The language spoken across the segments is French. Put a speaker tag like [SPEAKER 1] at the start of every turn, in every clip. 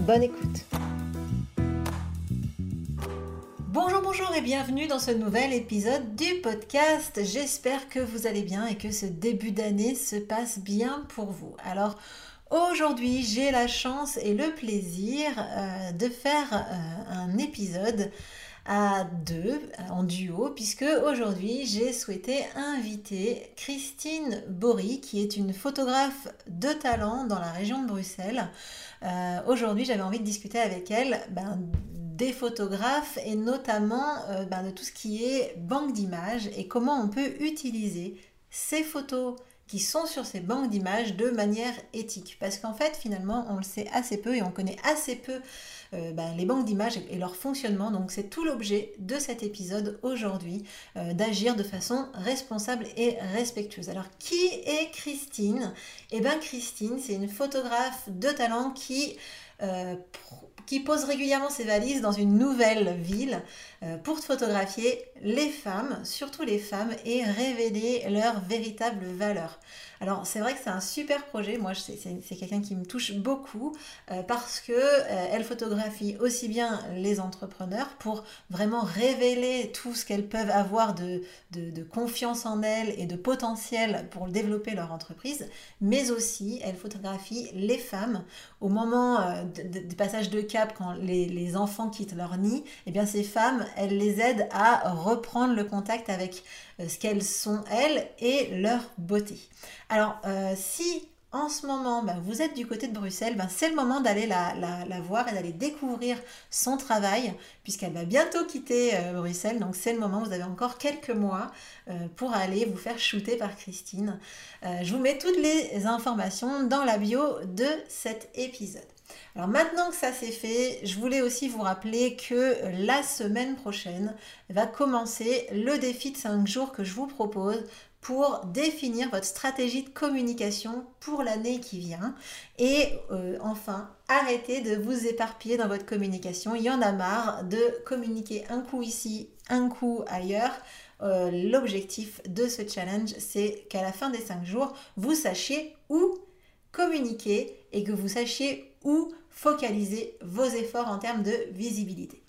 [SPEAKER 1] Bonne écoute. Bonjour, bonjour et bienvenue dans ce nouvel épisode du podcast. J'espère que vous allez bien et que ce début d'année se passe bien pour vous. Alors, aujourd'hui, j'ai la chance et le plaisir euh, de faire euh, un épisode à deux, en duo, puisque aujourd'hui j'ai souhaité inviter Christine Bory, qui est une photographe de talent dans la région de Bruxelles. Euh, aujourd'hui j'avais envie de discuter avec elle ben, des photographes et notamment euh, ben, de tout ce qui est banque d'images et comment on peut utiliser ces photos qui sont sur ces banques d'images de manière éthique. Parce qu'en fait, finalement, on le sait assez peu et on connaît assez peu euh, ben, les banques d'images et leur fonctionnement. Donc c'est tout l'objet de cet épisode aujourd'hui, euh, d'agir de façon responsable et respectueuse. Alors qui est Christine? Eh bien Christine, c'est une photographe de talent qui... Euh, qui pose régulièrement ses valises dans une nouvelle ville pour photographier les femmes, surtout les femmes, et révéler leurs véritables valeurs. Alors c'est vrai que c'est un super projet, moi c'est quelqu'un qui me touche beaucoup euh, parce que euh, elle photographie aussi bien les entrepreneurs pour vraiment révéler tout ce qu'elles peuvent avoir de, confiance en elles et de potentiel pour développer leur entreprise, mais aussi elle photographie les femmes. Au moment euh, du passage de cap quand les, enfants quittent leur nid, et eh bien ces femmes, elles les aident à reprendre le contact avec ce qu'elles sont elles et leur beauté. Alors, euh, si en ce moment, ben, vous êtes du côté de Bruxelles, ben, c'est le moment d'aller la, voir et d'aller découvrir son travail, puisqu'elle va bientôt quitter euh, Bruxelles. Donc c'est le moment, vous avez encore quelques mois euh, pour aller vous faire shooter par Christine. je vous mets toutes les informations dans la bio de cet épisode. Alors maintenant que ça c'est fait, je voulais aussi vous rappeler que la semaine prochaine va commencer le défi de 5 jours que je vous propose pour définir votre stratégie de communication pour l'année qui vient. Et euh, enfin, arrêtez de vous éparpiller dans votre communication. Il y en a marre de communiquer un coup ici, un coup ailleurs. Euh, l'objectif de ce challenge, c'est qu'à la fin des 5 jours, vous sachiez où communiquer et que vous sachiez où focaliser vos efforts en termes de visibilité.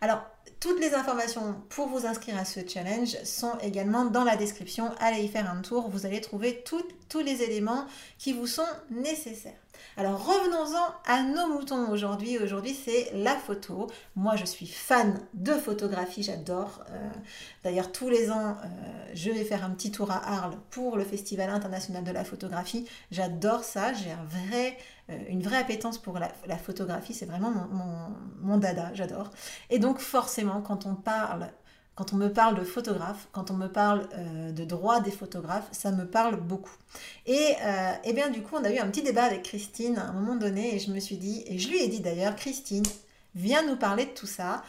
[SPEAKER 1] Alors, toutes les informations pour vous inscrire à ce challenge sont également dans la description. Allez y faire un tour, vous allez trouver tous les éléments qui vous sont nécessaires. Alors revenons-en à nos moutons aujourd'hui. Aujourd'hui c'est la photo. Moi je suis fan de photographie, j'adore. Euh, d'ailleurs tous les ans euh, je vais faire un petit tour à Arles pour le Festival international de la photographie. J'adore ça, j'ai euh, une vraie appétence pour la, photographie, c'est vraiment mon, dada, j'adore. Et donc forcément, quand on parle, quand on me parle de photographe, quand on me parle euh, de droit des photographes, ça me parle beaucoup. Et, euh, et bien du coup, on a eu un petit débat avec Christine à un moment donné, et je me suis dit, et je lui ai dit d'ailleurs, Christine, viens nous parler de tout ça,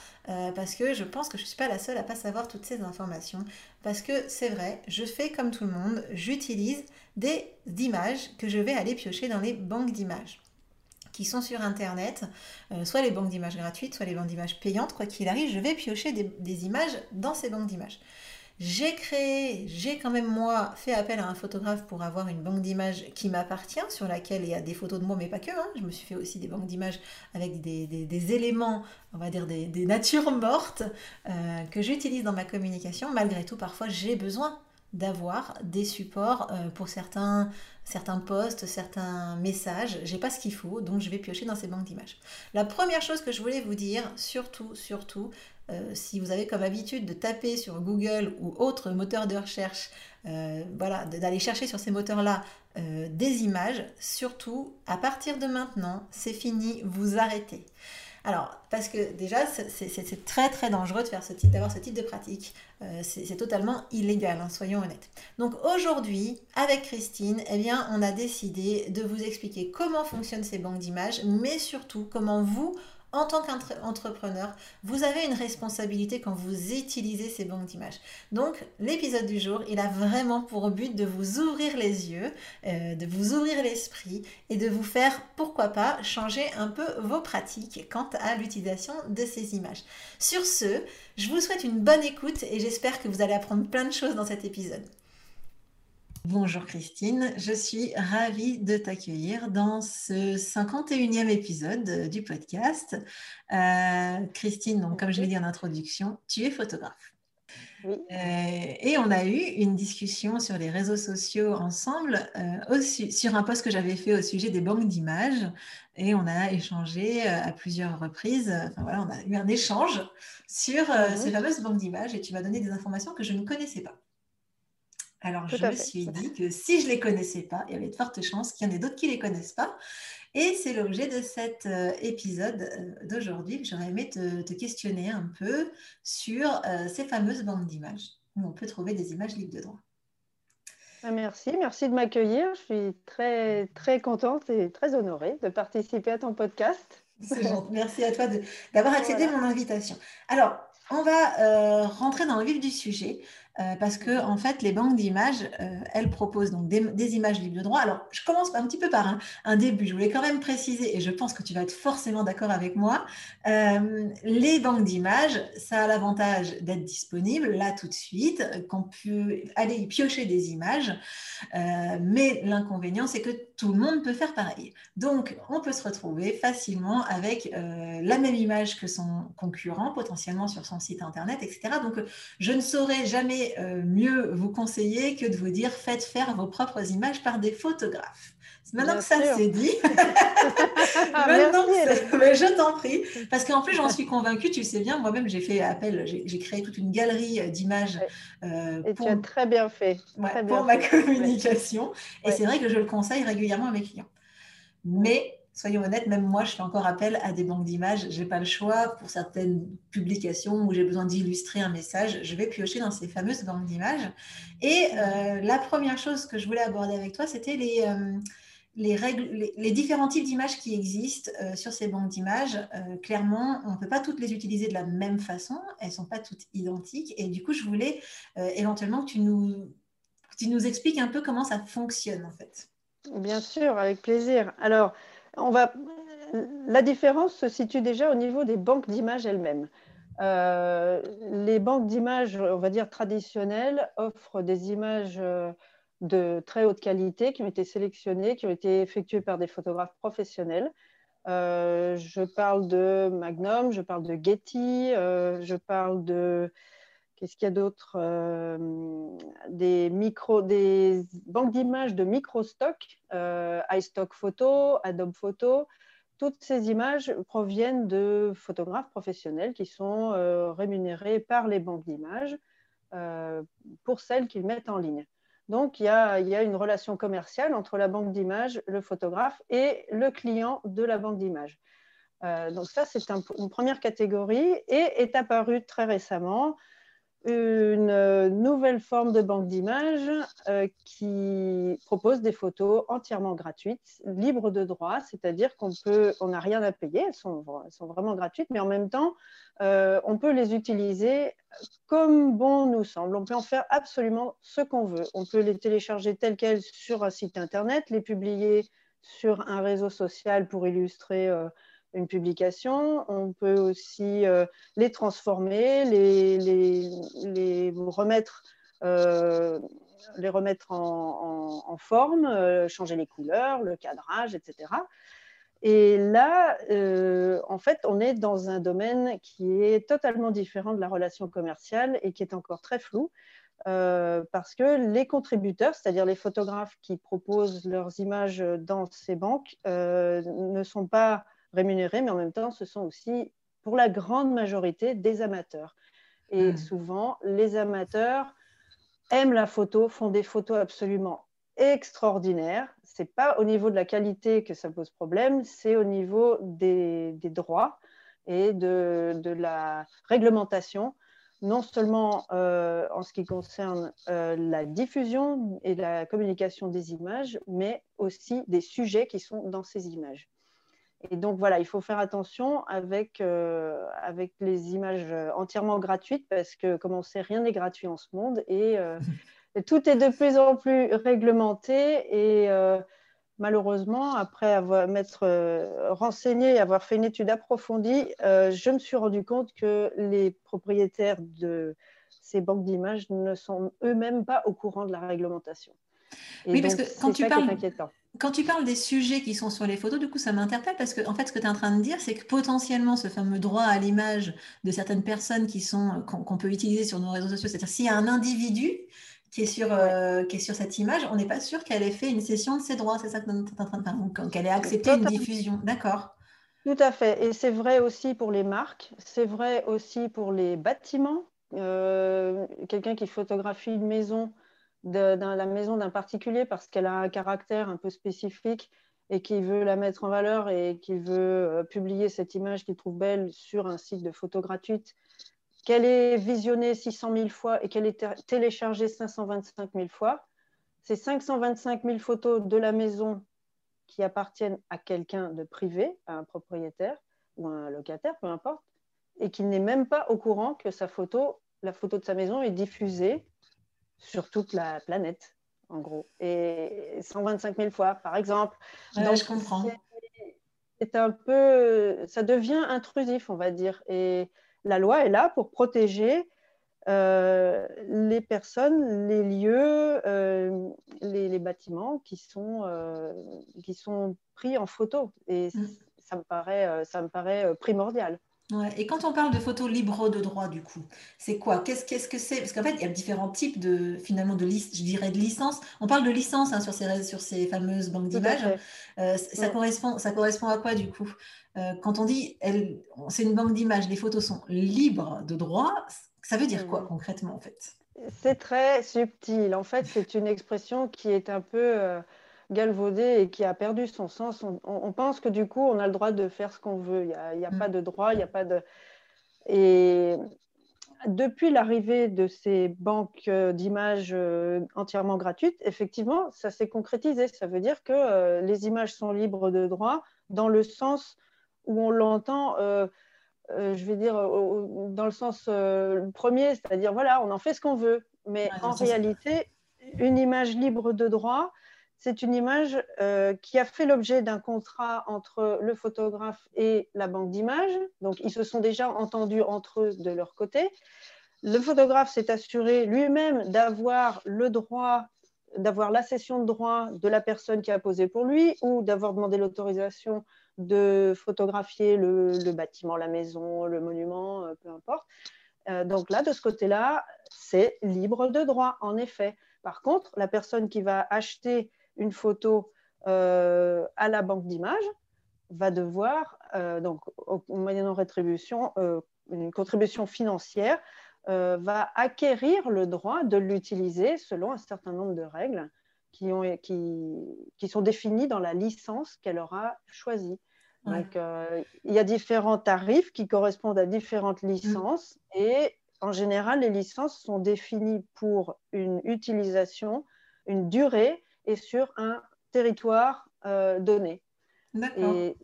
[SPEAKER 1] parce que je pense que je ne suis pas la seule à pas savoir toutes ces informations, parce que c'est vrai, je fais comme tout le monde, j'utilise des images que je vais aller piocher dans les banques d'images qui sont sur internet, euh, soit les banques d'images gratuites, soit les banques d'images payantes, quoi qu'il arrive, je vais piocher des, images dans ces banques d'images. J'ai créé, j'ai quand même moi fait appel à un photographe pour avoir une banque d'images qui m'appartient, sur laquelle il y a des photos de moi, mais pas que. Hein. Je me suis fait aussi des banques d'images avec des, éléments, on va dire des, natures mortes, euh, que j'utilise dans ma communication. Malgré tout, parfois j'ai besoin d'avoir des supports euh, pour certains, certains posts, certains messages. J'ai pas ce qu'il faut, donc je vais piocher dans ces banques d'images. La première chose que je voulais vous dire, surtout, surtout, euh, si vous avez comme habitude de taper sur Google ou autre moteur de recherche, euh, voilà, d'aller chercher sur ces moteurs-là des images, surtout à partir de maintenant, c'est fini, vous arrêtez. Alors, parce que déjà, c'est très très dangereux de d'avoir ce type de pratique. Euh, c'est totalement illégal, hein, soyons honnêtes. Donc aujourd'hui, avec Christine, eh bien, on a décidé de vous expliquer comment fonctionnent ces banques d'images, mais surtout comment vous, en tant qu'entrepreneur, vous avez une responsabilité quand vous utilisez ces banques d'images. Donc, l'épisode du jour, il a vraiment pour but de vous ouvrir les yeux, euh, de vous ouvrir l'esprit et de vous faire, pourquoi pas, changer un peu vos pratiques quant à l'utilisation de ces images. Sur ce, je vous souhaite une bonne écoute et j'espère que vous allez apprendre plein de choses dans cet épisode. Bonjour Christine, je suis ravie de t'accueillir dans ce 51e épisode du podcast. Euh, Christine, donc, comme je l'ai dit en introduction, tu es photographe. Oui. Euh, et on a eu une discussion sur les réseaux sociaux ensemble euh, sur un post que j'avais fait au sujet des banques d'images. Et on a échangé à plusieurs reprises, enfin voilà, on a eu un échange sur mhm. ces fameuses banques d'images et tu m'as donné des informations que je ne connaissais pas. Alors, je me suis dit que si je ne les connaissais pas, il y avait de fortes chances qu'il y en ait d'autres qui ne les connaissent pas. Et c'est l'objet de cet euh, épisode euh, d'aujourd'hui. J'aurais aimé te, questionner un peu sur euh, ces fameuses bandes d'images où on peut trouver des images libres de droit.
[SPEAKER 2] Ah, merci, merci de m'accueillir. Je suis très, très contente et très honorée de participer à ton podcast.
[SPEAKER 1] Merci à toi d'avoir accepté mon invitation. Alors, on va rentrer dans le vif du sujet. Euh, parce que en fait, les banques d'images, euh, elles proposent donc des, images libres de droit. Alors, je commence un petit peu par un, début. Je voulais quand même préciser, et je pense que tu vas être forcément d'accord avec moi, euh, les banques d'images, ça a l'avantage d'être disponible là tout de suite, qu'on peut aller y piocher des images, mais l'inconvénient, c'est que tout le monde peut faire pareil. Donc, on peut se retrouver facilement avec la même image que son concurrent, potentiellement sur son site internet, etc. Donc, je ne saurais jamais euh, mieux vous conseiller que de vous dire faites faire vos propres images par des photographes. Maintenant que ça c'est dit, mais je t'en prie, parce qu'en plus j'en suis convaincue, tu sais bien, moi-même j'ai fait appel, j'ai créé toute une galerie euh, d'images.
[SPEAKER 2] Euh, Et tu as très bien fait.
[SPEAKER 1] pour ma communication. Et c'est vrai que je le conseille régulièrement à mes clients. Mais soyons honnêtes, même moi, je fais encore appel à des banques d'images. Je n'ai pas le choix pour certaines publications où j'ai besoin d'illustrer un message. Je vais piocher dans ces fameuses banques d'images. Et euh, la première chose que je voulais aborder avec toi, c'était les, euh, les, règles, les, différents types d'images qui existent euh, sur ces banques d'images. clairement, on ne peut pas toutes les utiliser de la même façon. Elles ne sont pas toutes identiques. Et du coup, je voulais éventuellement que tu nous, tu nous expliques un peu comment ça fonctionne, en fait.
[SPEAKER 2] Bien sûr, avec plaisir. Alors, la différence se situe déjà au niveau des banques d'images elles-mêmes. Euh, les banques d'images, on va dire traditionnelles, offrent des images euh, de très haute qualité qui ont été sélectionnées, qui ont été effectuées par des photographes professionnels. Euh, je parle de Magnum, je parle de Getty, je parle de Qu'est-ce qu'il y a d'autre des, des banques d'images de micro-stock, euh, iStock Photo, Adobe Photo? Toutes ces images proviennent de photographes professionnels qui sont euh, rémunérés par les banques d'images euh, pour celles qu'ils mettent en ligne. Donc, il y, a, il y, a, une relation commerciale entre la banque d'images, le photographe et le client de la banque d'images. donc, ça, c'est une première catégorie et est apparue très récemment une euh, nouvelle forme de banque d'images euh, qui propose des photos entièrement gratuites, libres de droit, c'est-à-dire qu'on on n'a rien à payer, elles sont, sont, vraiment gratuites, mais en même temps, euh, on peut les utiliser comme bon nous semble. On peut en faire absolument ce qu'on veut. On peut les télécharger telles quelles sur un site internet, les publier sur un réseau social pour illustrer une publication. On peut aussi euh, les transformer, les, remettre, euh, les remettre en, forme, euh, changer les couleurs, le cadrage, etc. Et là, en fait, on est dans un domaine qui est totalement différent de la relation commerciale et qui est encore très flou. parce que les contributeurs, c'est-à-dire les photographes qui proposent leurs images dans ces banques, ne sont pas rémunérés, mais en même temps, ce sont aussi, pour la grande majorité, des amateurs. Et hmm. souvent, les amateurs aiment la photo, font des photos absolument extraordinaires. Ce n'est pas au niveau de la qualité que ça pose problème, c'est au niveau des, droits et de, la réglementation, non seulement euh, en ce qui concerne euh, la diffusion et la communication des images, mais aussi des sujets qui sont dans ces images. Et donc voilà, il faut faire attention avec, euh, avec les images entièrement gratuites parce que, comme on sait, rien n'est gratuit en ce monde et, euh, tout est de plus en plus réglementé. Et euh, malheureusement, après avoir m'être renseigné et avoir fait une étude approfondie, je me suis rendu compte que les propriétaires de ces banques d'images ne sont eux-mêmes pas au courant de la réglementation.
[SPEAKER 1] oui, parce que quand tu parles quand tu parles des sujets qui sont sur les photos, du coup, ça m'interpelle parce que, en fait, ce que tu es en train de dire, c'est que potentiellement, ce fameux droit à l'image de certaines personnes qui sont qu'on peut utiliser sur nos réseaux sociaux, c'est-à-dire s'il y a un individu qui est sur, euh, qui est sur cette image, on n'est pas sûr qu'elle ait fait une cession de ses droits, c'est ça que tu es en train de dire, qu'elle ait accepté une diffusion. D'accord.
[SPEAKER 2] Tout à fait. Et c'est vrai aussi pour les marques, c'est vrai aussi pour les bâtiments. Euh, quelqu'un qui photographie une maison dans la maison d'un particulier parce qu'elle a un caractère un peu spécifique et qui veut la mettre en valeur et qui veut euh, publier cette image qu'il trouve belle sur un site de photo gratuite, qu'elle est visionnée 600 000 fois et qu'elle est téléchargée 525 000 fois, c'est 525 000 photos de la maison qui appartiennent à quelqu'un de privé, à un propriétaire ou à un locataire, peu importe, et qui n'est même pas au courant que sa photo, la photo de sa maison est diffusée sur toute la planète, en gros. Et 125 000 fois, par exemple.
[SPEAKER 1] Donc, je comprends.
[SPEAKER 2] C'est un peu, ça devient intrusif, on va dire. Et la loi est là pour protéger euh, les personnes, les lieux, euh, les, bâtiments qui sont, euh, qui sont pris en photo. Et mm. ça me paraît, ça me paraît primordial.
[SPEAKER 1] Et quand on parle de photos libres de droit, du coup, c'est quoi? Qu'est-ce que c'est? Parce qu'en fait, il y a différents types de, finalement, de je dirais de licence. On parle de licence hein, sur, ces, sur ces fameuses banques d'images. Euh, ça, correspond, ça correspond à quoi, du coup? Euh, Quand on dit c'est une banque d'images, les photos sont libres de droit, ça veut dire quoi mmh. concrètement, en fait?
[SPEAKER 2] C'est très subtil. En fait, c'est une expression qui est un peu... Euh, galvaudé et qui a perdu son sens. On, pense que du coup, on a le droit de faire ce qu'on veut. Il n'y a, mm. pas de droit, il n'y a pas de. Et depuis l'arrivée de ces banques euh, d'images euh, entièrement gratuites, effectivement, ça s'est concrétisé. Ça veut dire que euh, les images sont libres de droit dans le sens où on l'entend. je vais dire dans le sens premier, c'est-à-dire voilà, on en fait ce qu'on veut. Mais en réalité, une image libre de droit, c'est une image euh, qui a fait l'objet d'un contrat entre le photographe et la banque d'images. Donc, ils se sont déjà entendus entre eux de leur côté. Le photographe s'est assuré lui-même d'avoir le droit, d'avoir la cession de droit de la personne qui a posé pour lui ou d'avoir demandé l'autorisation de photographier le, bâtiment, la maison, le monument, euh, peu importe. Euh, donc là, de ce côté-là, c'est libre de droit, en effet. Par contre, la personne qui va acheter une photo euh, à la banque d'images, va devoir, euh, donc moyennant rétribution, euh, une contribution financière, va acquérir le droit de l'utiliser selon un certain nombre de règles qui, ont, qui, qui sont définies dans la licence qu'elle aura choisie. Donc, il y a différents tarifs qui correspondent à différentes mm. licences et en général, les licences sont définies pour une utilisation, une durée et sur un territoire euh, donné. Et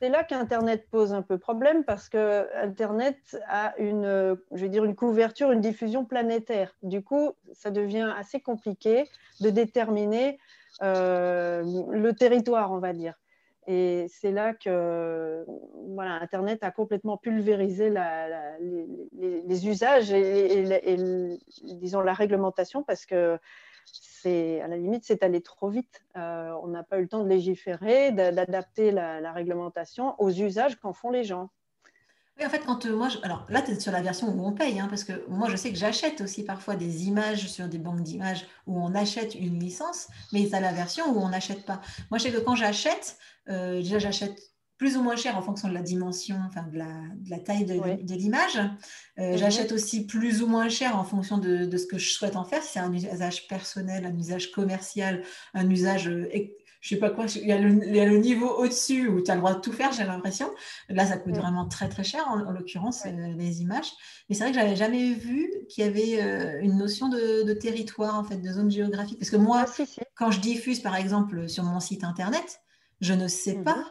[SPEAKER 2] c'est là qu'Internet pose un peu problème parce que Internet a une, je vais dire, une couverture, une diffusion planétaire. Du coup, ça devient assez compliqué de déterminer euh, le territoire, on va dire. Et c'est là que voilà, Internet a complètement pulvérisé la, les, usages et, et, disons, la réglementation parce que c'est à la limite, c'est allé trop vite. Euh, on n'a pas eu le temps de légiférer, d'adapter la, réglementation aux usages qu'en font les gens.
[SPEAKER 1] Oui, en fait, quand euh, moi, alors là, tu es sur la version où on paye, hein, parce que moi, je sais que j'achète aussi parfois des images sur des banques d'images où on achète une licence, mais c'est la version où on n'achète pas. Moi, je sais que quand j'achète, euh, déjà, j'achète plus ou moins cher en fonction de la dimension, enfin de la, taille de, l'image. Euh, mhm. J'achète aussi plus ou moins cher en fonction de, ce que je souhaite en faire, si c'est un usage personnel, un usage commercial, un usage, euh, je sais pas quoi, il y a le, niveau au-dessus où tu as le droit de tout faire, j'ai l'impression. Là, ça coûte vraiment très très cher, en, l'occurrence, euh, les images. Mais c'est vrai que j'avais jamais vu qu'il y avait une notion de, territoire, en fait, de zone géographique. Parce que moi, ah, quand je diffuse, par exemple, sur mon site internet, je ne sais mhm. pas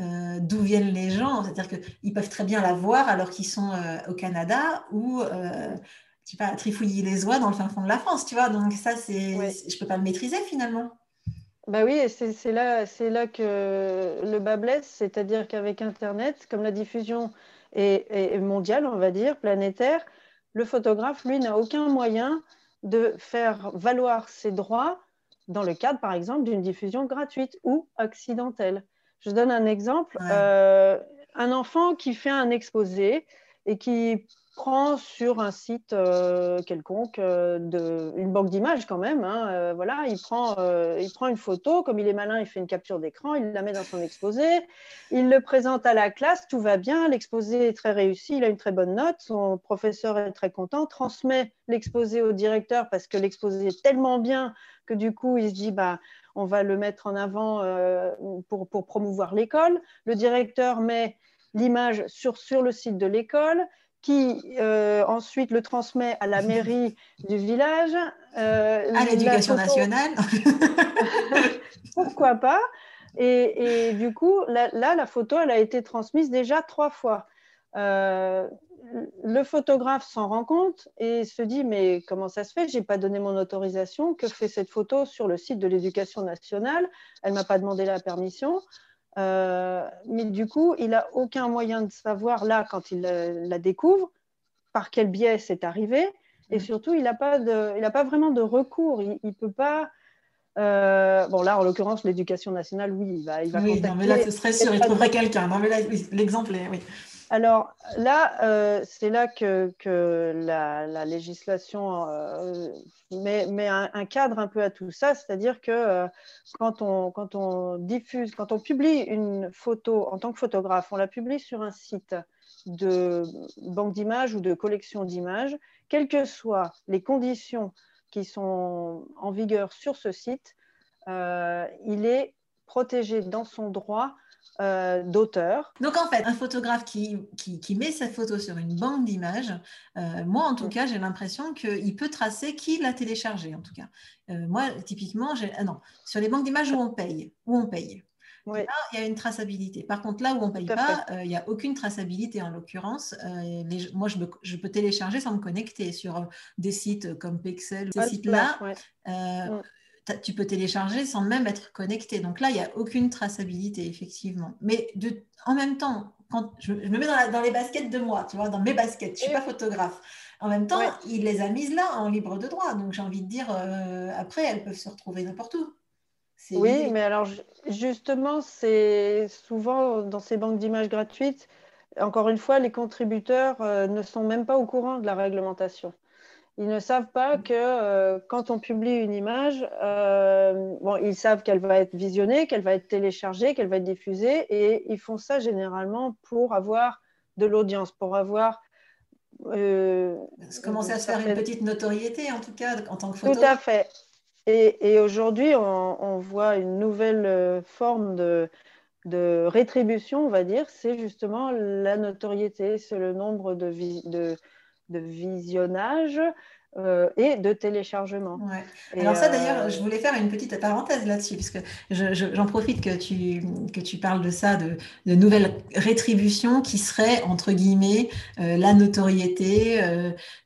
[SPEAKER 1] euh, d'où viennent les gens. C'est-à-dire qu'ils peuvent très bien la voir alors qu'ils sont euh, au Canada ou euh, tu sais pas, trifouiller les oies dans le fin fond de la France, tu vois. Donc ça, c'est, je peux pas le maîtriser finalement.
[SPEAKER 2] Bah oui, c'est, là, c'est là que le bas blesse, c'est-à-dire qu'avec Internet, comme la diffusion est, mondiale, on va dire, planétaire, le photographe, lui, n'a aucun moyen de faire valoir ses droits dans le cadre, par exemple, d'une diffusion gratuite ou accidentelle. Je donne un exemple. Euh, un enfant qui fait un exposé et qui prend sur un site euh, quelconque, euh, de, une banque d'images quand même, hein, voilà, il prend, il prend une photo, comme il est malin, il fait une capture d'écran, il la met dans son exposé, il le présente à la classe, tout va bien, l'exposé est très réussi, il a une très bonne note, son professeur est très content, transmet l'exposé au directeur parce que l'exposé est tellement bien que du coup, il se dit, bah, on va le mettre en avant euh, pour, promouvoir l'école. Le directeur met l'image sur, sur le site de l'école qui euh, ensuite le transmet à la mairie du village.
[SPEAKER 1] Euh, à l'éducation nationale.
[SPEAKER 2] Pourquoi pas? Et, du coup, là, la photo, elle a été transmise déjà trois fois le photographe s'en rend compte et se dit mais comment ça se fait? J'ai pas donné mon autorisation. Que fait cette photo sur le site de l'Éducation nationale? Elle m'a pas demandé la permission. Euh, mais du coup, il a aucun moyen de savoir là quand il la découvre par quel biais c'est arrivé. Et mm. surtout, il n'a pas, pas vraiment de recours. Il ne peut pas. Euh, bon, là, en l'occurrence, l'éducation nationale, oui, il va, il va
[SPEAKER 1] oui, non, mais là, ce serait sûr, il trouverait quelqu'un. Non, mais là, l'exemple est. Oui.
[SPEAKER 2] Alors là, euh, c'est là que, la, législation euh, met, un, cadre un peu à tout ça, c'est-à-dire que euh, quand, on, diffuse, quand on publie une photo en tant que photographe, on la publie sur un site de banque d'images ou de collection d'images, quelles que soient les conditions qui sont en vigueur sur ce site, il est protégé dans son droit euh, d'auteur.
[SPEAKER 1] Donc en fait, un photographe qui, qui, met sa photo sur une banque d'images, euh, moi en tout cas, j'ai l'impression qu'il peut tracer qui l'a téléchargé en tout cas. Euh, moi, typiquement, ah non, sur les banques d'images où on paye, où on paye. Là, il y a une traçabilité. Par contre, là où on ne paye pas, il n'y a aucune traçabilité en l'occurrence. moi, je, je, peux télécharger sans me connecter sur des sites comme Pixel, ces sites-là. Mm tu peux télécharger sans même être connecté. Donc là, il n'y a aucune traçabilité, effectivement. Mais de, en même temps, quand je, me mets dans, les baskets de moi, tu vois, dans mes baskets, je ne suis pas photographe. En même temps, il les a mises là en libre de droit. Donc j'ai envie de dire, euh, après, elles peuvent se retrouver n'importe où.
[SPEAKER 2] Oui, mais alors justement, c'est souvent dans ces banques d'images gratuites, encore une fois, les contributeurs euh, ne sont même pas au courant de la réglementation. Ils ne savent pas que euh, quand on publie une image, euh, bon, ils savent qu'elle va être visionnée, qu'elle va être téléchargée, qu'elle va être diffusée, et ils font ça généralement pour avoir de l'audience, pour avoir
[SPEAKER 1] euh, commencer à se faire une petite notoriété, en tout cas, en tant que photo.
[SPEAKER 2] Tout à fait. Et, aujourd'hui, on, voit une nouvelle euh, forme de, de, rétribution, on va dire, c'est justement la notoriété, c'est le nombre de, de, de visionnage euh, et de téléchargement.
[SPEAKER 1] Alors ça d'ailleurs, euh, je voulais faire une petite parenthèse là-dessus, puisque j'en profite que tu, que tu parles de ça, de, de nouvelles rétributions qui seraient, entre guillemets, euh, la notoriété,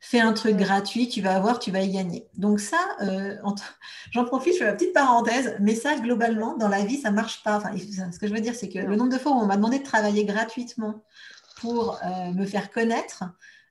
[SPEAKER 1] fais un truc gratuit, tu vas avoir, tu vas y gagner. Donc ça, j'en profite, je fais ma petite parenthèse, mais ça, globalement, dans la vie, ça marche pas. Enfin, ce que je veux dire, c'est que le nombre de fois où on m'a demandé de travailler gratuitement pour me faire connaître,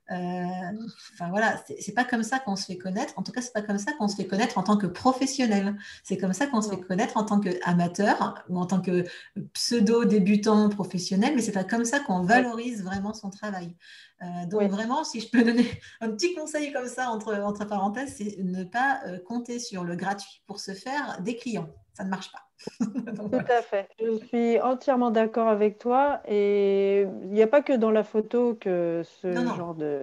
[SPEAKER 1] enfin voilà, c'est pas comme ça qu'on se fait connaître. En tout cas, c'est pas comme ça qu'on se fait connaître en tant que professionnel. C'est comme ça qu'on se fait connaître en tant qu'amateur ou en tant que pseudo débutant professionnel, mais c'est pas comme ça qu'on valorise vraiment son travail. Euh, donc vraiment, si je peux donner un petit conseil comme ça entre, entre parenthèses, c'est ne pas euh, compter sur le gratuit pour se faire des clients. Ça ne marche pas.
[SPEAKER 2] Tout à fait. Je suis entièrement d'accord avec toi. Et il n'y a pas que dans la photo que ce genre de,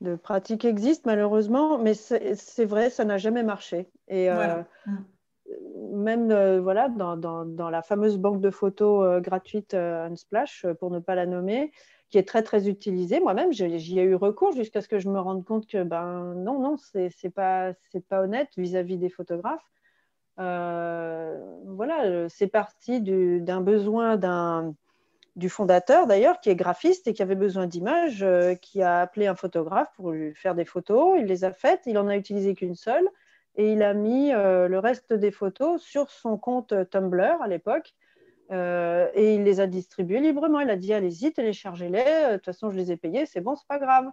[SPEAKER 2] de, pratique existe, malheureusement. Mais c'est vrai, ça n'a jamais marché. Et euh, mm. même euh, voilà, dans, dans, dans, la fameuse banque de photos euh, gratuite Unsplash, pour ne pas la nommer, qui est très très utilisée. Moi-même, j'y ai eu recours jusqu'à ce que je me rende compte que ben non, non, c'est pas, pas honnête vis-à-vis -vis des photographes. Euh, voilà, c'est parti d'un besoin du fondateur d'ailleurs, qui est graphiste et qui avait besoin d'images, euh, qui a appelé un photographe pour lui faire des photos. Il les a faites, il en a utilisé qu'une seule et il a mis euh, le reste des photos sur son compte Tumblr à l'époque. Euh, et il les a distribuées librement. Il a dit allez-y, téléchargez-les. De toute façon, je les ai payées, c'est bon, c'est pas grave.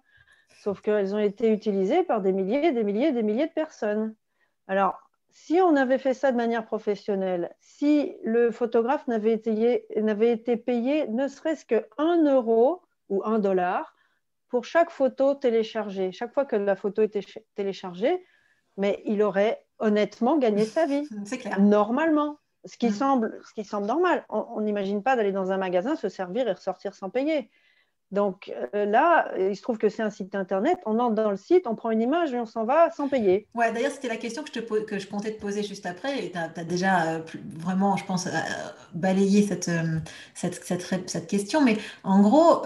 [SPEAKER 2] Sauf qu'elles ont été utilisées par des milliers, des milliers, des milliers de personnes. Alors, si on avait fait ça de manière professionnelle, si le photographe n'avait été, été, payé ne serait-ce que 1 euro ou 1 dollar pour chaque photo téléchargée, chaque fois que la photo était téléchargée, mais il aurait honnêtement gagné sa vie.
[SPEAKER 1] C'est clair.
[SPEAKER 2] Normalement. Ce qui, mm. semble, ce qui semble normal. On n'imagine pas d'aller dans un magasin, se servir et ressortir sans payer. Donc euh, là, il se trouve que c'est un site internet. On entre dans le site, on prend une image et on s'en va sans payer.
[SPEAKER 1] Ouais, d'ailleurs, c'était la question que je, comptais te poser juste après. Tu as, déjà euh, vraiment, je pense, euh, balayé cette, cette, cette, question. Mais en gros,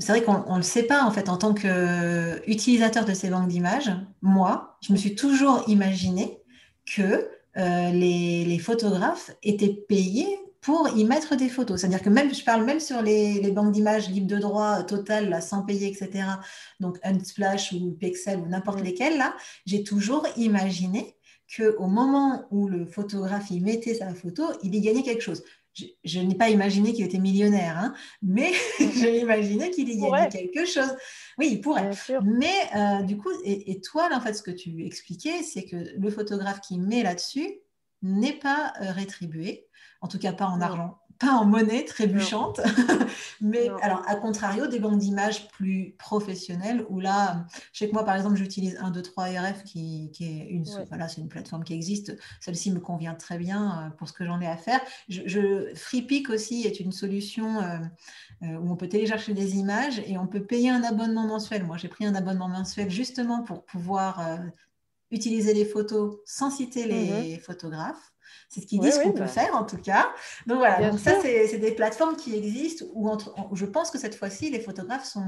[SPEAKER 1] c'est vrai qu'on ne le sait pas, en fait, en tant qu'utilisateur de ces banques d'images. Moi, je me suis toujours imaginé que les photographes étaient payés pour y mettre des photos. C'est-à-dire que même, je parle même sur les, banques d'images libres de droit total, là, sans payer, etc. Donc Unsplash ou Pixel ou n'importe mm. lesquels, là, j'ai toujours imaginé qu'au moment où le photographe y mettait sa photo, il y gagnait quelque chose. Je, n'ai pas imaginé qu'il était millionnaire, hein, mais j'ai imaginé qu'il y gagnait quelque chose. Oui, il pourrait. Mais euh, du coup, et, toi, là, en fait, ce que tu expliquais, c'est que le photographe qui met là-dessus n'est pas euh, rétribué en tout cas pas en argent, pas en monnaie trébuchante, mais alors à contrario des banques d'images plus professionnelles où là, je sais que moi par exemple j'utilise 1, 2, 3 RF qui, est une, voilà, c'est une plateforme qui existe, celle-ci me convient très bien euh, pour ce que j'en ai à faire. Je, FreePic aussi est une solution euh, euh, où on peut télécharger des images et on peut payer un abonnement mensuel. Moi j'ai pris un abonnement mensuel justement pour pouvoir utiliser les photos sans citer les mmh photographes. C'est ce qu'ils disent qu'on peut bah. faire en tout cas. Donc voilà, donc ça c'est des plateformes qui existent où, entre, je pense que cette fois-ci les photographes sont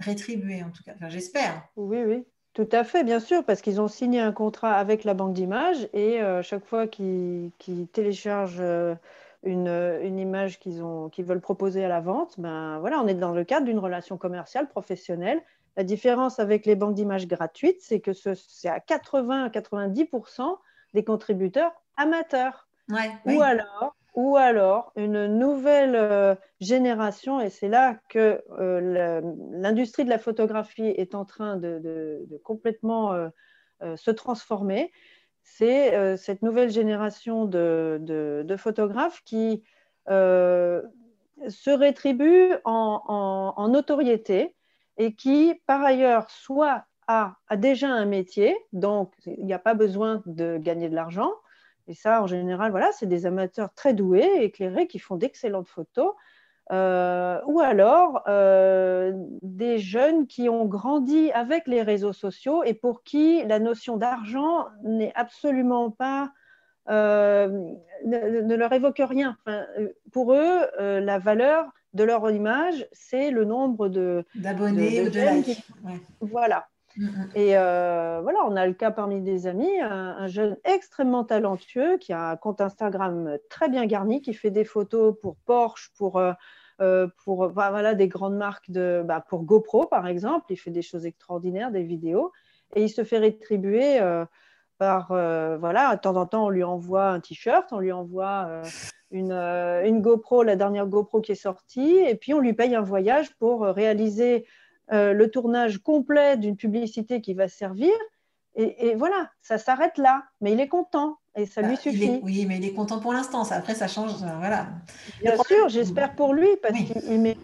[SPEAKER 1] rétribués en tout cas. Enfin, j'espère.
[SPEAKER 2] Oui, oui. Tout à fait, bien sûr, parce qu'ils ont signé un contrat avec la banque d'images et euh, chaque fois qu'ils téléchargent euh, une, une, image qu'ils qu'ils veulent proposer à la vente, ben voilà, on est dans le cadre d'une relation commerciale professionnelle. La différence avec les banques d'images gratuites, c'est que c'est à 80 à 90% des contributeurs amateurs. ou, alors, ou alors une nouvelle euh, génération, et c'est là que euh, l'industrie de la photographie est en train de, complètement euh, se transformer. C'est cette nouvelle génération de, photographes qui se rétribuent en, en, notoriété et qui, par ailleurs, soit a, a déjà un métier, donc il n'y a pas besoin de gagner de l'argent, et ça, en général, voilà, c'est des amateurs très doués, éclairés, qui font d'excellentes photos. Euh, ou alors euh, des jeunes qui ont grandi avec les réseaux sociaux et pour qui la notion d'argent n'est absolument pas, euh, ne, leur évoque rien. pour eux, la valeur de leur image, c'est le nombre de
[SPEAKER 1] d'abonnés ou de, likes.
[SPEAKER 2] Voilà. Et euh, voilà, on a le cas parmi des amis, un, jeune extrêmement talentueux qui a un compte Instagram très bien garni, qui fait des photos pour Porsche, pour, euh, euh, pour voilà, des grandes marques, de, bah, pour GoPro par exemple. Il fait des choses extraordinaires, des vidéos, et il se fait rétribuer par, voilà, de temps en temps, on lui envoie un t-shirt, on lui envoie une, une GoPro, la dernière GoPro qui est sortie, et puis on lui paye un voyage pour réaliser euh, le tournage complet d'une publicité qui va servir. Et, voilà, ça s'arrête là. Mais il est content et ça lui bah, suffit.
[SPEAKER 1] oui, mais il est content pour l'instant. Après, ça change. Euh, voilà.
[SPEAKER 2] Bien sûr, j'espère pour lui parce qu'il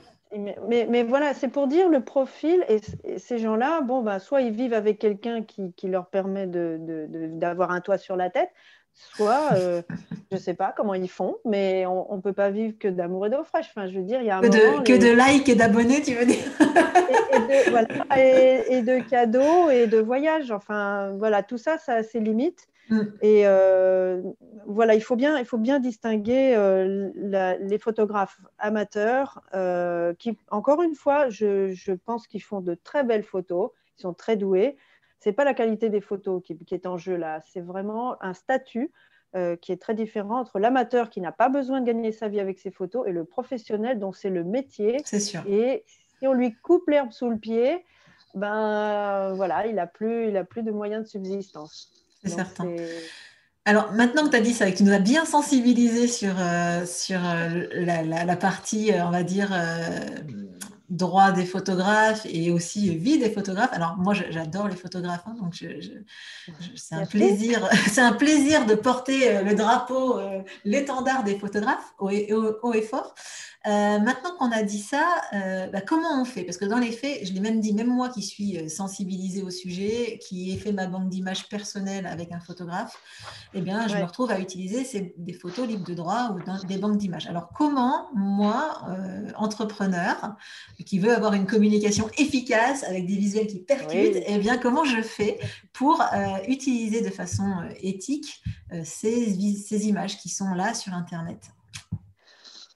[SPEAKER 2] mais, voilà, c'est pour dire le profil et, ces gens-là, bon, bah, soit ils vivent avec quelqu'un qui, leur permet d'avoir un toit sur la tête, soit, euh, je ne sais pas comment ils font, mais on ne peut pas vivre que d'amour et d'eau fraîche. Enfin, je veux dire, il y a
[SPEAKER 1] que, de, que de likes et d'abonnés, tu veux dire?
[SPEAKER 2] Et, de, cadeaux et de voyages. Enfin, voilà, tout ça, ça a ses limites. Mm. Et euh, voilà, il faut bien, il faut bien distinguer euh, les photographes amateurs qui, encore une fois, je, je pense qu'ils font de très belles photos, ils sont très doués c'est pas la qualité des photos qui, est en jeu là, c'est vraiment un statut. euh, qui est très différent entre l'amateur qui n'a pas besoin de gagner sa vie avec ses photos et le professionnel dont c'est le métier.
[SPEAKER 1] C'est sûr.
[SPEAKER 2] Et si on lui coupe l'herbe sous le pied, ben voilà, il n'a plus, il plus de moyens de subsistance.
[SPEAKER 1] C'est certain. Alors maintenant que tu as dit ça et que tu nous as bien sensibilisé sur, euh, sur euh, la, partie, on va dire, droit des photographes et aussi vie des photographes. Alors moi, j'adore les photographes, hein, donc c'est un plaisir, c'est un plaisir de porter euh, le drapeau, euh, l'étendard des photographes haut et fort. Euh, maintenant qu'on a dit ça, euh, bah, comment on fait? Parce que dans les faits, je l'ai même dit, même moi qui suis euh, sensibilisée au sujet, qui ai fait ma banque d'images personnelle avec un photographe, eh bien, je me retrouve à utiliser des photos libres de droit ou des banques d'images. Alors, comment moi, entrepreneur, qui veut avoir une communication efficace avec des visuels qui percutent, eh bien, comment je fais pour utiliser de façon éthique ces, ces images qui sont là sur Internet?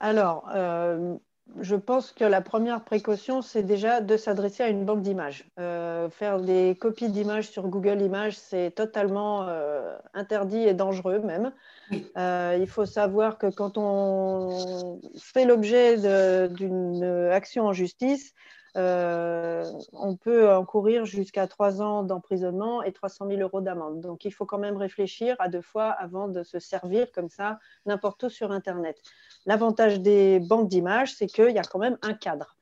[SPEAKER 2] Alors, euh, je pense que la première précaution, c'est déjà de s'adresser à une banque d'images. Euh, faire des copies d'images sur Google Images, c'est totalement euh, interdit et dangereux même. il faut savoir que quand on fait l'objet d'une action en justice, on peut encourir jusqu'à trois ans d'emprisonnement et 300 000 euros d'amende. Donc, il faut quand même réfléchir à deux fois avant de se servir comme ça n'importe où sur Internet. L'avantage des banques d'images, c'est qu'il y a quand même un cadre.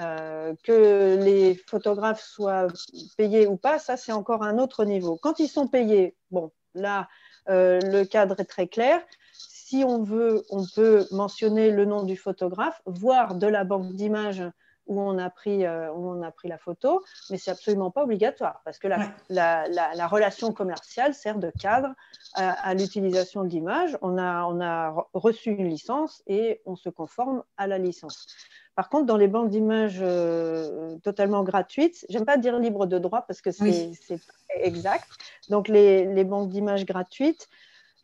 [SPEAKER 2] Euh, que les photographes soient payés ou pas, ça c'est encore un autre niveau. Quand ils sont payés, bon, là, euh, le cadre est très clair. Si on veut, on peut mentionner le nom du photographe, voire de la banque d'images où on a pris, euh, où on a pris la photo, mais c'est absolument pas obligatoire parce que la, la, relation commerciale sert de cadre à, l'utilisation de l'image. On a, on a reçu une licence et on se conforme à la licence. Par contre, dans les banques d'images euh, totalement gratuites, j'aime pas dire libre de droit parce que c'est exact. Donc les, les banques d'images gratuites,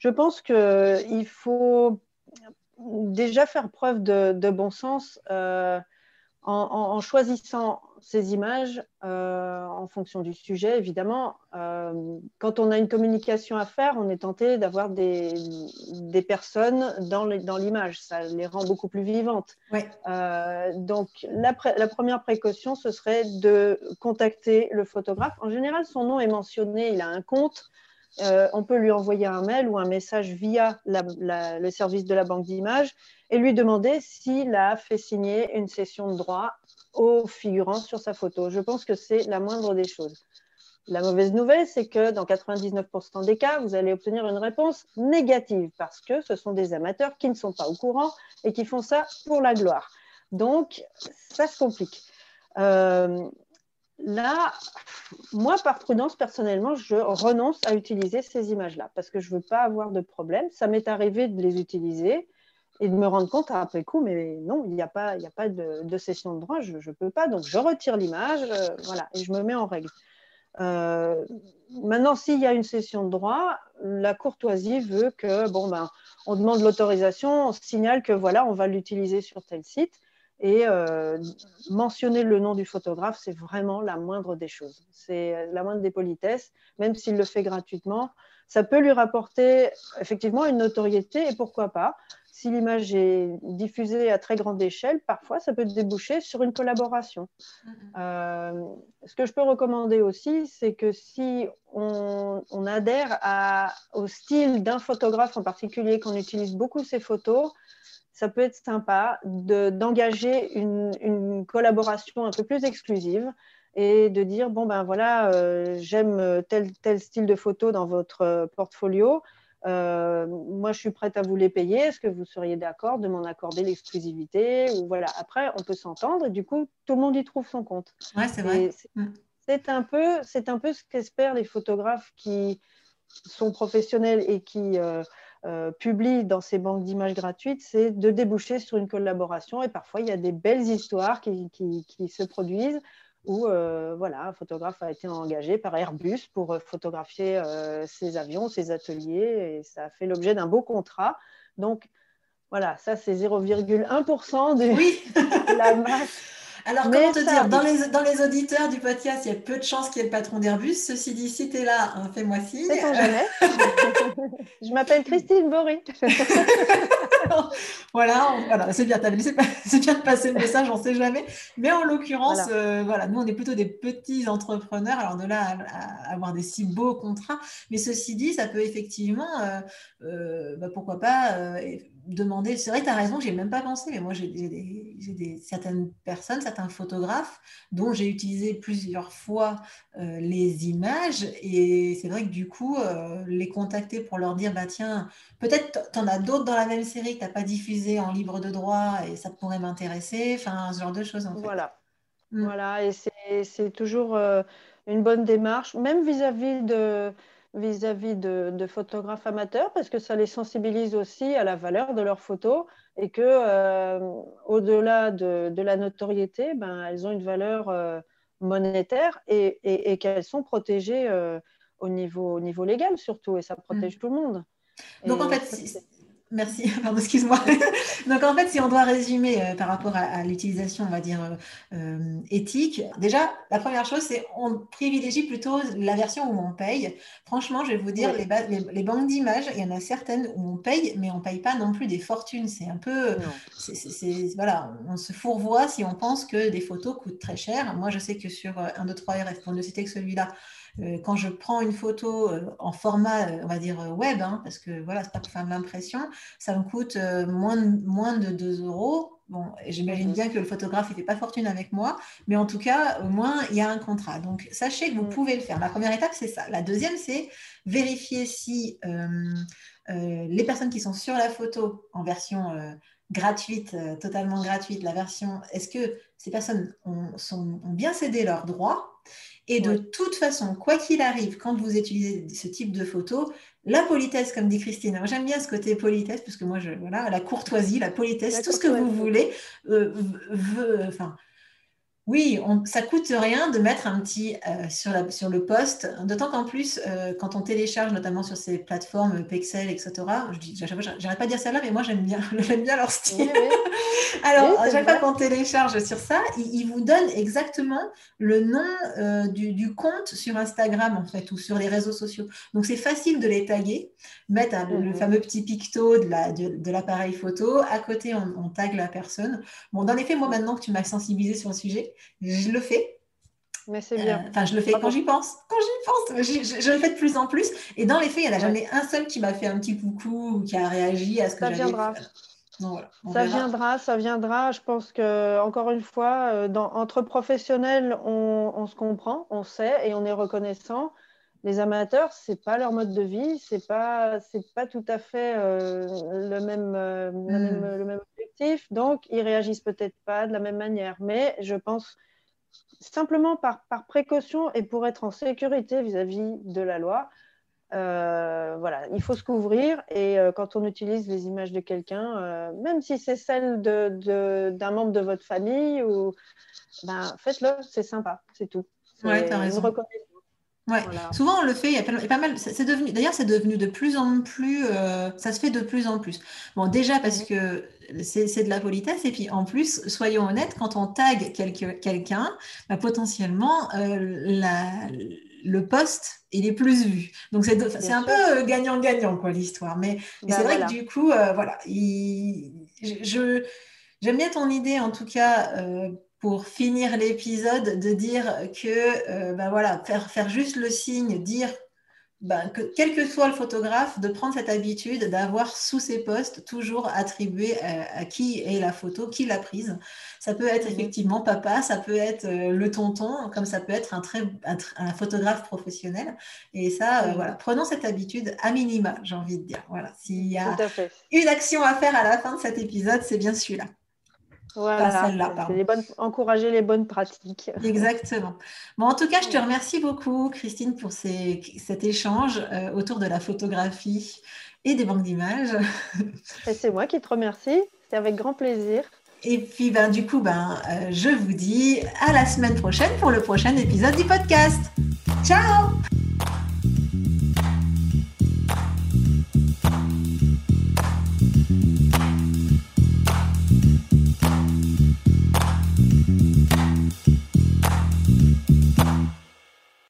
[SPEAKER 2] je pense qu'il faut déjà faire preuve de, de bon sens. Euh, en, choisissant ces images euh, en fonction du sujet, évidemment, euh, quand on a une communication à faire, on est tenté d'avoir des, des, personnes dans l'image. Ça les rend beaucoup plus vivantes. Euh, donc, la, la, première précaution, ce serait de contacter le photographe. En général, son nom est mentionné, il a un compte. Euh, on peut lui envoyer un mail ou un message via le service de la banque d'images et lui demander s'il a fait signer une session de droit aux figurants sur sa photo. Je pense que c'est la moindre des choses. La mauvaise nouvelle, c'est que dans 99% des cas, vous allez obtenir une réponse négative parce que ce sont des amateurs qui ne sont pas au courant et qui font ça pour la gloire. Donc, ça se complique. Euh, Là, moi, par prudence, personnellement, je renonce à utiliser ces images-là parce que je ne veux pas avoir de problème. Ça m'est arrivé de les utiliser et de me rendre compte après coup, mais non, il n'y a pas, a pas de, session de droit, je ne peux pas. Donc, je retire l'image, euh, voilà, et je me mets en règle. Euh, maintenant, s'il y a une session de droit, la courtoisie veut que, bon, ben, on demande l'autorisation, on signale que voilà, on va l'utiliser sur tel site. Et euh, mentionner le nom du photographe, c'est vraiment la moindre des choses. C'est la moindre des politesses, même s'il le fait gratuitement. Ça peut lui rapporter effectivement une notoriété et pourquoi pas. Si l'image est diffusée à très grande échelle, parfois ça peut déboucher sur une collaboration. Euh, ce que je peux recommander aussi, c'est que si on, adhère au style d'un photographe en particulier, qu'on utilise beaucoup ses photos, ça peut être sympa d'engager une, collaboration un peu plus exclusive et de dire bon ben voilà euh, j'aime tel tel style de photo dans votre euh, portfolio. Euh, moi je suis prête à vous les payer. Est-ce que vous seriez d'accord de m'en accorder l'exclusivité ou voilà. Après on peut s'entendre et du coup tout le monde y trouve son compte.
[SPEAKER 1] Ouais c'est vrai.
[SPEAKER 2] Mm. c'est un peu c'est un peu ce qu'espèrent les photographes qui sont professionnels et qui euh, publie dans ces banques d'images gratuites, c'est de déboucher sur une collaboration. Et parfois, il y a des belles histoires qui, se produisent où euh, voilà, un photographe a été engagé par Airbus pour euh, photographier ses avions, ses ateliers, et ça a fait l'objet d'un beau contrat. Donc, voilà, ça c'est 0,1% de la masse
[SPEAKER 1] Alors, comment te dire, dans les, dans les auditeurs du podcast, il y a peu de chances qu'il y ait le patron d'Airbus. Ceci dit, si tu es là, hein, fais-moi signe.
[SPEAKER 2] jamais. Je m'appelle Christine Bory.
[SPEAKER 1] voilà, voilà c'est bien, c'est bien de passer le message, on ne sait jamais. Mais en l'occurrence, voilà. Euh, voilà. nous, on est plutôt des petits entrepreneurs. Alors, de là à, avoir des si beaux contrats. Mais ceci dit, ça peut effectivement, euh, euh, bah, pourquoi pas demander. C'est vrai, tu as raison, j'ai même pas pensé, mais moi, j'ai des, certaines personnes, certains photographes dont j'ai utilisé plusieurs fois euh, les images. Et c'est vrai que du coup, euh, les contacter pour leur dire, bah tiens, peut-être tu en as d'autres dans la même série que tu n'as pas diffusé en libre de droit et ça pourrait m'intéresser. Enfin, ce genre de choses, en fait.
[SPEAKER 2] Voilà. Mm. Voilà, et c'est toujours euh, une bonne démarche, même vis-à-vis de vis-à-vis de, photographes amateurs parce que ça les sensibilise aussi à la valeur de leurs photos et que euh, au-delà de, la notoriété, ben, elles ont une valeur euh, monétaire et, qu'elles sont protégées euh, au, niveau, au niveau légal surtout et ça protège mm. tout le monde.
[SPEAKER 1] Donc en fait, Merci, pardon, excuse-moi. Donc en fait, si on doit résumer euh, par rapport à, l'utilisation, on va dire, euh, euh, éthique, déjà, la première chose, c'est on privilégie plutôt la version où on paye. Franchement, je vais vous dire, les, les, banques d'images, il y en a certaines où on paye, mais on ne paye pas non plus des fortunes. C'est un peu... voilà, on se fourvoie si on pense que des photos coûtent très cher. Moi, je sais que sur 1, 2, 3 RF, pour ne citer que celui-là, quand je prends une photo euh, en format, euh, on va dire web, hein, parce que voilà, c'est pas pour faire de l'impression, ça me coûte moins, de, moins de 2 euros. Bon, j'imagine bien que le photographe ne fait pas fortune avec moi, mais en tout cas, au moins, il y a un contrat. Donc, sachez que vous mm. pouvez le faire. La première étape, c'est ça. La deuxième, c'est vérifier si les personnes qui sont sur la photo en version gratuite, totalement gratuite, la version, est-ce que ces personnes ont, ont bien cédé leurs droits? Et de toute façon, quoi qu'il arrive, quand vous utilisez ce type de photo, la politesse, comme dit Christine, j'aime bien ce côté politesse, parce que moi, je, voilà, la courtoisie, la politesse, tout ce que vous voulez, euh, veut, enfin, oui, on, ça coûte rien de mettre un petit euh, sur, la, sur le poste, d'autant qu'en plus, euh, quand on télécharge, notamment sur ces plateformes euh, Pexel, etc., je dis, j'arrête pas de dire ça là, mais moi j'aime bien, j'aime bien leur style. Alors, à chaque fois qu'on télécharge sur ça, il, vous donne exactement le nom du, compte sur Instagram, en fait, ou sur les réseaux sociaux. Donc, c'est facile de les taguer, mettre le mhm. fameux petit picto de l'appareil de, photo. À côté, on, on tag la personne. Bon, dans les faits, moi, maintenant que tu m'as sensibilisé sur le sujet, je le fais.
[SPEAKER 2] Mais c'est bien.
[SPEAKER 1] Euh, enfin, je le fais quand j'y pense. Quand j'y pense, je, le fais de plus en plus. Et dans les faits, il n'y en a jamais un seul qui m'a fait un petit coucou ou qui a réagi à ce que
[SPEAKER 2] ça viendra. ça viendra, ça viendra. Je pense que encore une fois, euh, dans, entre professionnels, on, se comprend, on sait et on est reconnaissant. Les amateurs, c'est pas leur mode de vie, c'est pas, c'est pas tout à fait euh, le même, hmm. le même donc ils réagissent peut-être pas de la même manière. Mais je pense simplement par, par précaution et pour être en sécurité vis-à-vis de la loi, euh, voilà, il faut se couvrir et euh, quand on utilise les images de quelqu'un, euh, même si c'est celle d'un de, membre de votre famille, ou ben, faites-le, c'est sympa, c'est tout.
[SPEAKER 1] Ouais, as raison. Ouais. Souvent on le fait, il y a pas, mal. C'est devenu, d'ailleurs, c'est devenu de plus en plus. ça se fait de plus en plus. Bon, déjà parce que c'est de la politesse. Et puis en plus, soyons honnêtes, quand on tag quelqu'un, bah, potentiellement, euh, le poste, il est plus vu. Donc c'est un peu euh, gagnant-gagnant, quoi, l'histoire. Mais, bah, c'est vrai que du coup, euh, voilà, je, j'aime bien ton idée, en tout cas. pour finir l'épisode, de dire que bah, voilà, faire, faire juste le signe, dire ben, que, quel que soit le photographe, de prendre cette habitude d'avoir sous ses postes toujours attribué à, qui est la photo, qui l'a prise. Ça peut être mhm. effectivement papa, ça peut être euh, le tonton, comme ça peut être un, très, un, photographe professionnel. Et ça, euh, mhm. voilà, prenons cette habitude à minima, j'ai envie de dire. Voilà, s'il y a une action à faire à la fin de cet épisode, c'est bien celui-là.
[SPEAKER 2] Voilà, les bonnes, encourager les bonnes pratiques.
[SPEAKER 1] Exactement. Bon, en tout cas, je te remercie beaucoup, Christine, pour ces, cet échange euh, autour de la photographie et des banques d'images.
[SPEAKER 2] C'est moi qui te remercie. C'était avec grand plaisir.
[SPEAKER 1] Et puis, ben, du coup, ben, euh, je vous dis à la semaine prochaine pour le prochain épisode du podcast.